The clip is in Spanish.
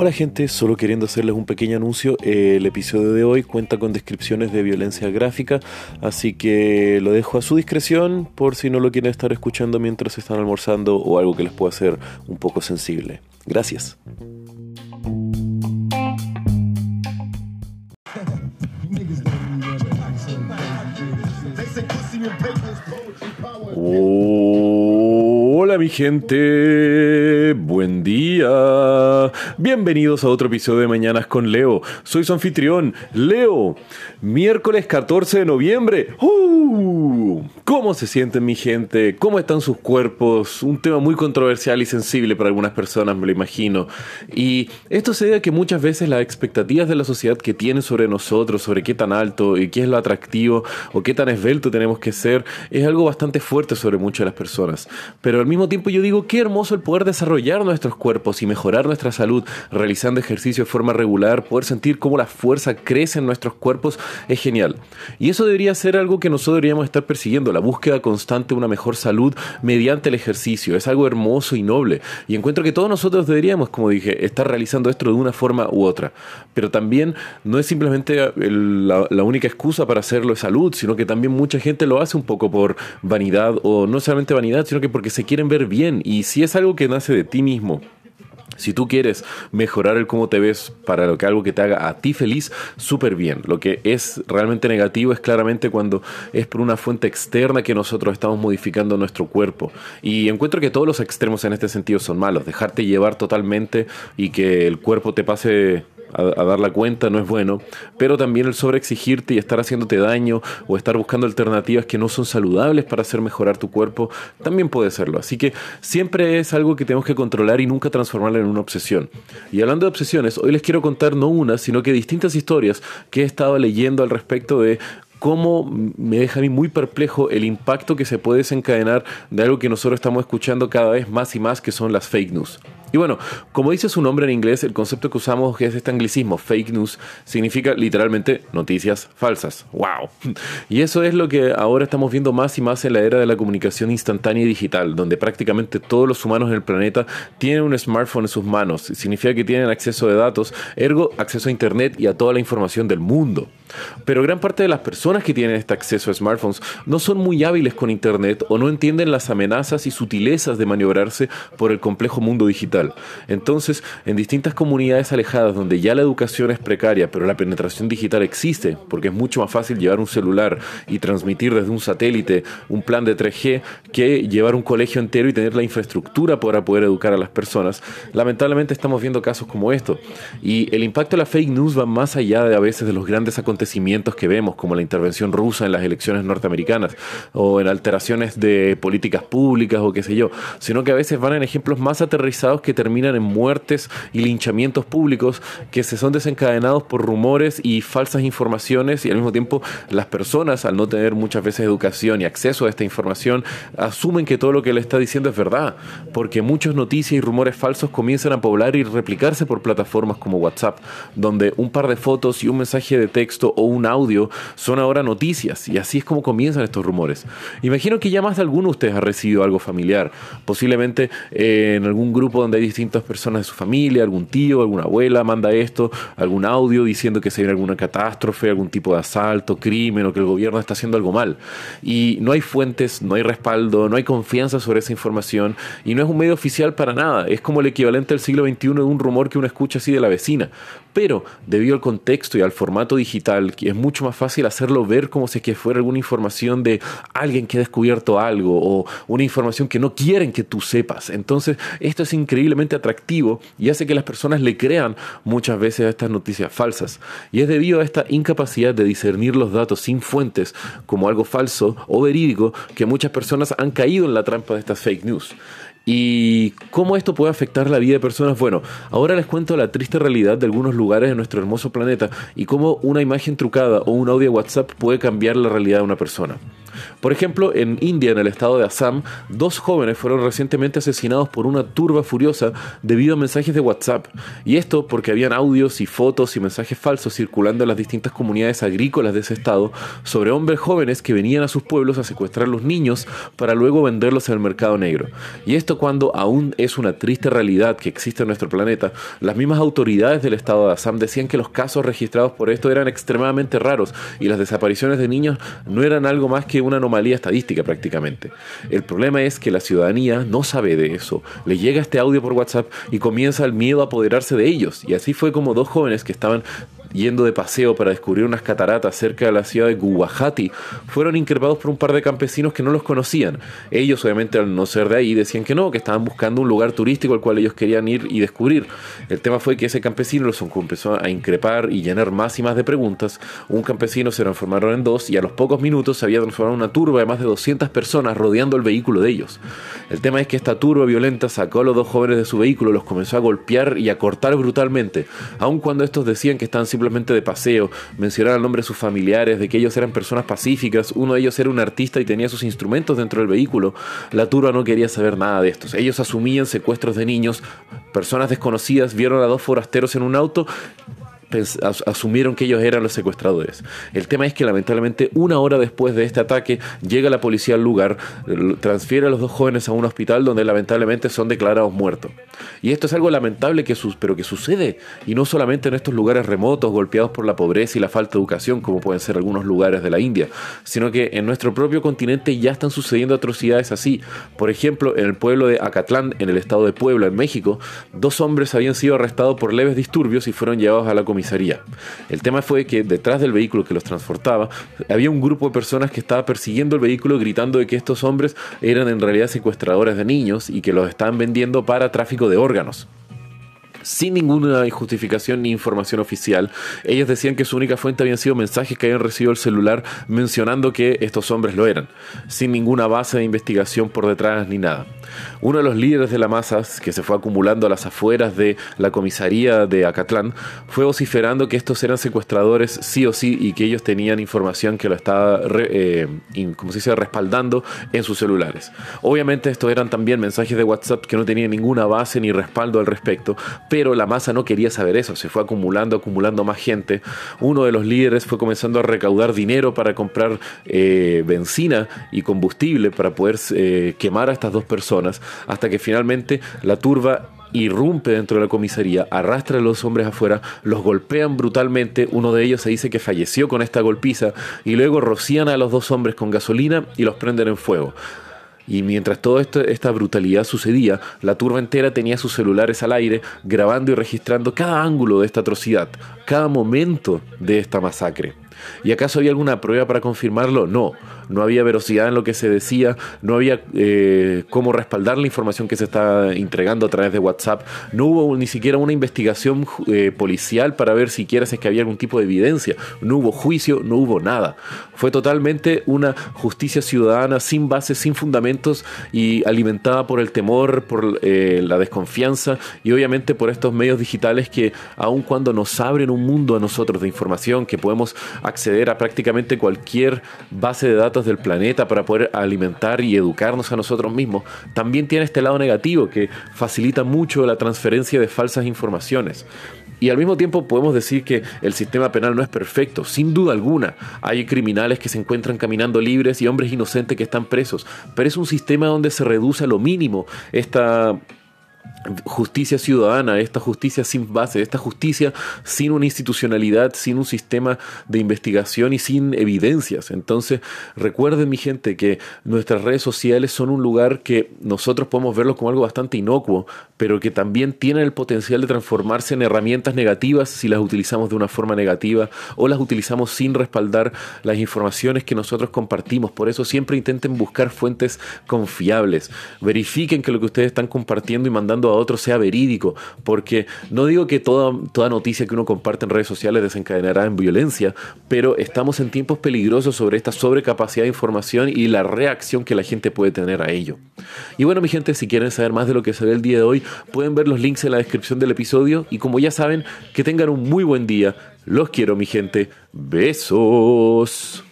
Hola gente, solo queriendo hacerles un pequeño anuncio, el episodio de hoy cuenta con descripciones de violencia gráfica, así que lo dejo a su discreción por si no lo quieren estar escuchando mientras están almorzando o algo que les pueda ser un poco sensible. Gracias. Hola mi gente, buen día. Bienvenidos a otro episodio de Mañanas con Leo. Soy su anfitrión, Leo. Miércoles 14 de noviembre. ¡Uh! ¿Cómo se sienten mi gente? ¿Cómo están sus cuerpos? Un tema muy controversial y sensible para algunas personas, me lo imagino. Y esto se debe a que muchas veces las expectativas de la sociedad que tienen sobre nosotros, sobre qué tan alto y qué es lo atractivo o qué tan esbelto tenemos que ser, es algo bastante fuerte sobre muchas de las personas. Pero al mismo tiempo yo digo, qué hermoso el poder desarrollar nuestros cuerpos y mejorar nuestra salud realizando ejercicio de forma regular, poder sentir cómo la fuerza crece en nuestros cuerpos es genial. Y eso debería ser algo que nosotros deberíamos estar persiguiendo, la búsqueda constante de una mejor salud mediante el ejercicio. Es algo hermoso y noble. Y encuentro que todos nosotros deberíamos, como dije, estar realizando esto de una forma u otra. Pero también no es simplemente la, la única excusa para hacerlo de salud, sino que también mucha gente lo hace un poco por vanidad o no solamente vanidad, sino que porque se quieren ver bien. Y si es algo que nace de ti mismo, si tú quieres mejorar el cómo te ves para lo que algo que te haga a ti feliz, súper bien. Lo que es realmente negativo es claramente cuando es por una fuente externa que nosotros estamos modificando nuestro cuerpo. Y encuentro que todos los extremos en este sentido son malos. Dejarte llevar totalmente y que el cuerpo te pase a, dar la cuenta no es bueno, pero también el sobreexigirte y estar haciéndote daño o estar buscando alternativas que no son saludables para hacer mejorar tu cuerpo, también puede serlo. Así que siempre es algo que tenemos que controlar y nunca transformarlo en una obsesión. Y hablando de obsesiones, hoy les quiero contar no una, sino que distintas historias que he estado leyendo al respecto de cómo me deja a mí muy perplejo el impacto que se puede desencadenar de algo que nosotros estamos escuchando cada vez más y más, que son las fake news. Y bueno, como dice su nombre en inglés, el concepto que usamos es este anglicismo, fake news, significa literalmente noticias falsas. ¡Wow! Y eso es lo que ahora estamos viendo más y más en la era de la comunicación instantánea y digital, donde prácticamente todos los humanos en el planeta tienen un smartphone en sus manos. Significa que tienen acceso de datos, ergo acceso a Internet y a toda la información del mundo. Pero gran parte de las personas que tienen este acceso a smartphones no son muy hábiles con Internet o no entienden las amenazas y sutilezas de maniobrarse por el complejo mundo digital. Entonces, en distintas comunidades alejadas donde ya la educación es precaria, pero la penetración digital existe, porque es mucho más fácil llevar un celular y transmitir desde un satélite un plan de 3G que llevar un colegio entero y tener la infraestructura para poder educar a las personas, lamentablemente estamos viendo casos como esto. Y el impacto de la fake news va más allá de a veces de los grandes acontecimientos que vemos, como la intervención rusa en las elecciones norteamericanas, o en alteraciones de políticas públicas, o qué sé yo, sino que a veces van en ejemplos más aterrizados que terminan en muertes y linchamientos públicos que se son desencadenados por rumores y falsas informaciones y al mismo tiempo las personas al no tener muchas veces educación y acceso a esta información asumen que todo lo que le está diciendo es verdad porque muchas noticias y rumores falsos comienzan a poblar y replicarse por plataformas como WhatsApp donde un par de fotos y un mensaje de texto o un audio son ahora noticias y así es como comienzan estos rumores. Imagino que ya más de alguno de ustedes ha recibido algo familiar, posiblemente eh, en algún grupo donde hay distintas personas de su familia, algún tío, alguna abuela manda esto, algún audio diciendo que se viene alguna catástrofe, algún tipo de asalto, crimen o que el gobierno está haciendo algo mal. Y no hay fuentes, no hay respaldo, no hay confianza sobre esa información y no es un medio oficial para nada. Es como el equivalente al siglo XXI de un rumor que uno escucha así de la vecina. Pero debido al contexto y al formato digital, es mucho más fácil hacerlo ver como si que fuera alguna información de alguien que ha descubierto algo o una información que no quieren que tú sepas. Entonces, esto es increíble atractivo y hace que las personas le crean muchas veces a estas noticias falsas. Y es debido a esta incapacidad de discernir los datos sin fuentes como algo falso o verídico que muchas personas han caído en la trampa de estas fake news. ¿Y cómo esto puede afectar la vida de personas? Bueno, ahora les cuento la triste realidad de algunos lugares de nuestro hermoso planeta y cómo una imagen trucada o un audio WhatsApp puede cambiar la realidad de una persona. Por ejemplo, en India, en el estado de Assam, dos jóvenes fueron recientemente asesinados por una turba furiosa debido a mensajes de WhatsApp. Y esto porque habían audios y fotos y mensajes falsos circulando en las distintas comunidades agrícolas de ese estado sobre hombres jóvenes que venían a sus pueblos a secuestrar a los niños para luego venderlos en el mercado negro. Y esto cuando aún es una triste realidad que existe en nuestro planeta, las mismas autoridades del estado de Assam decían que los casos registrados por esto eran extremadamente raros y las desapariciones de niños no eran algo más que una anomalía estadística prácticamente. El problema es que la ciudadanía no sabe de eso. Le llega este audio por WhatsApp y comienza el miedo a apoderarse de ellos. Y así fue como dos jóvenes que estaban yendo de paseo para descubrir unas cataratas cerca de la ciudad de Guwahati, fueron increpados por un par de campesinos que no los conocían. Ellos, obviamente, al no ser de ahí, decían que no, que estaban buscando un lugar turístico al cual ellos querían ir y descubrir. El tema fue que ese campesino los empezó a increpar y llenar más y más de preguntas. Un campesino se transformaron en dos y a los pocos minutos se había transformado en una turba de más de 200 personas rodeando el vehículo de ellos. El tema es que esta turba violenta sacó a los dos jóvenes de su vehículo, los comenzó a golpear y a cortar brutalmente, aun cuando estos decían que estaban simplemente de paseo, mencionaron el nombre de sus familiares, de que ellos eran personas pacíficas, uno de ellos era un artista y tenía sus instrumentos dentro del vehículo. La turba no quería saber nada de estos. Ellos asumían secuestros de niños, personas desconocidas vieron a dos forasteros en un auto asumieron que ellos eran los secuestradores. El tema es que lamentablemente una hora después de este ataque llega la policía al lugar, transfiere a los dos jóvenes a un hospital donde lamentablemente son declarados muertos. Y esto es algo lamentable que pero que sucede y no solamente en estos lugares remotos golpeados por la pobreza y la falta de educación como pueden ser algunos lugares de la India, sino que en nuestro propio continente ya están sucediendo atrocidades así. Por ejemplo, en el pueblo de Acatlán, en el estado de Puebla, en México, dos hombres habían sido arrestados por leves disturbios y fueron llevados a la el tema fue que detrás del vehículo que los transportaba había un grupo de personas que estaba persiguiendo el vehículo gritando de que estos hombres eran en realidad secuestradores de niños y que los estaban vendiendo para tráfico de órganos sin ninguna justificación ni información oficial. Ellos decían que su única fuente habían sido mensajes que habían recibido el celular mencionando que estos hombres lo eran, sin ninguna base de investigación por detrás ni nada. Uno de los líderes de la masa, que se fue acumulando a las afueras de la comisaría de Acatlán, fue vociferando que estos eran secuestradores sí o sí y que ellos tenían información que lo estaba, eh, se respaldando en sus celulares. Obviamente estos eran también mensajes de WhatsApp que no tenían ninguna base ni respaldo al respecto, pero la masa no quería saber eso, se fue acumulando, acumulando más gente. Uno de los líderes fue comenzando a recaudar dinero para comprar eh, benzina y combustible para poder eh, quemar a estas dos personas, hasta que finalmente la turba irrumpe dentro de la comisaría, arrastra a los hombres afuera, los golpean brutalmente, uno de ellos se dice que falleció con esta golpiza, y luego rocían a los dos hombres con gasolina y los prenden en fuego. Y mientras toda esta brutalidad sucedía, la turba entera tenía sus celulares al aire, grabando y registrando cada ángulo de esta atrocidad, cada momento de esta masacre. ¿Y acaso había alguna prueba para confirmarlo? No, no había velocidad en lo que se decía, no había eh, cómo respaldar la información que se está entregando a través de WhatsApp, no hubo ni siquiera una investigación eh, policial para ver siquiera si es que había algún tipo de evidencia, no hubo juicio, no hubo nada. Fue totalmente una justicia ciudadana sin bases, sin fundamentos y alimentada por el temor, por eh, la desconfianza y obviamente por estos medios digitales que aun cuando nos abren un mundo a nosotros de información que podemos acceder a prácticamente cualquier base de datos del planeta para poder alimentar y educarnos a nosotros mismos, también tiene este lado negativo que facilita mucho la transferencia de falsas informaciones. Y al mismo tiempo podemos decir que el sistema penal no es perfecto, sin duda alguna. Hay que se encuentran caminando libres y hombres inocentes que están presos, pero es un sistema donde se reduce a lo mínimo esta justicia ciudadana, esta justicia sin base, esta justicia sin una institucionalidad, sin un sistema de investigación y sin evidencias. Entonces, recuerden mi gente que nuestras redes sociales son un lugar que nosotros podemos verlo como algo bastante inocuo, pero que también tienen el potencial de transformarse en herramientas negativas si las utilizamos de una forma negativa o las utilizamos sin respaldar las informaciones que nosotros compartimos. Por eso siempre intenten buscar fuentes confiables. Verifiquen que lo que ustedes están compartiendo y mandando a otro sea verídico, porque no digo que toda, toda noticia que uno comparte en redes sociales desencadenará en violencia, pero estamos en tiempos peligrosos sobre esta sobrecapacidad de información y la reacción que la gente puede tener a ello. Y bueno, mi gente, si quieren saber más de lo que se ve el día de hoy, pueden ver los links en la descripción del episodio y como ya saben, que tengan un muy buen día. Los quiero, mi gente. Besos.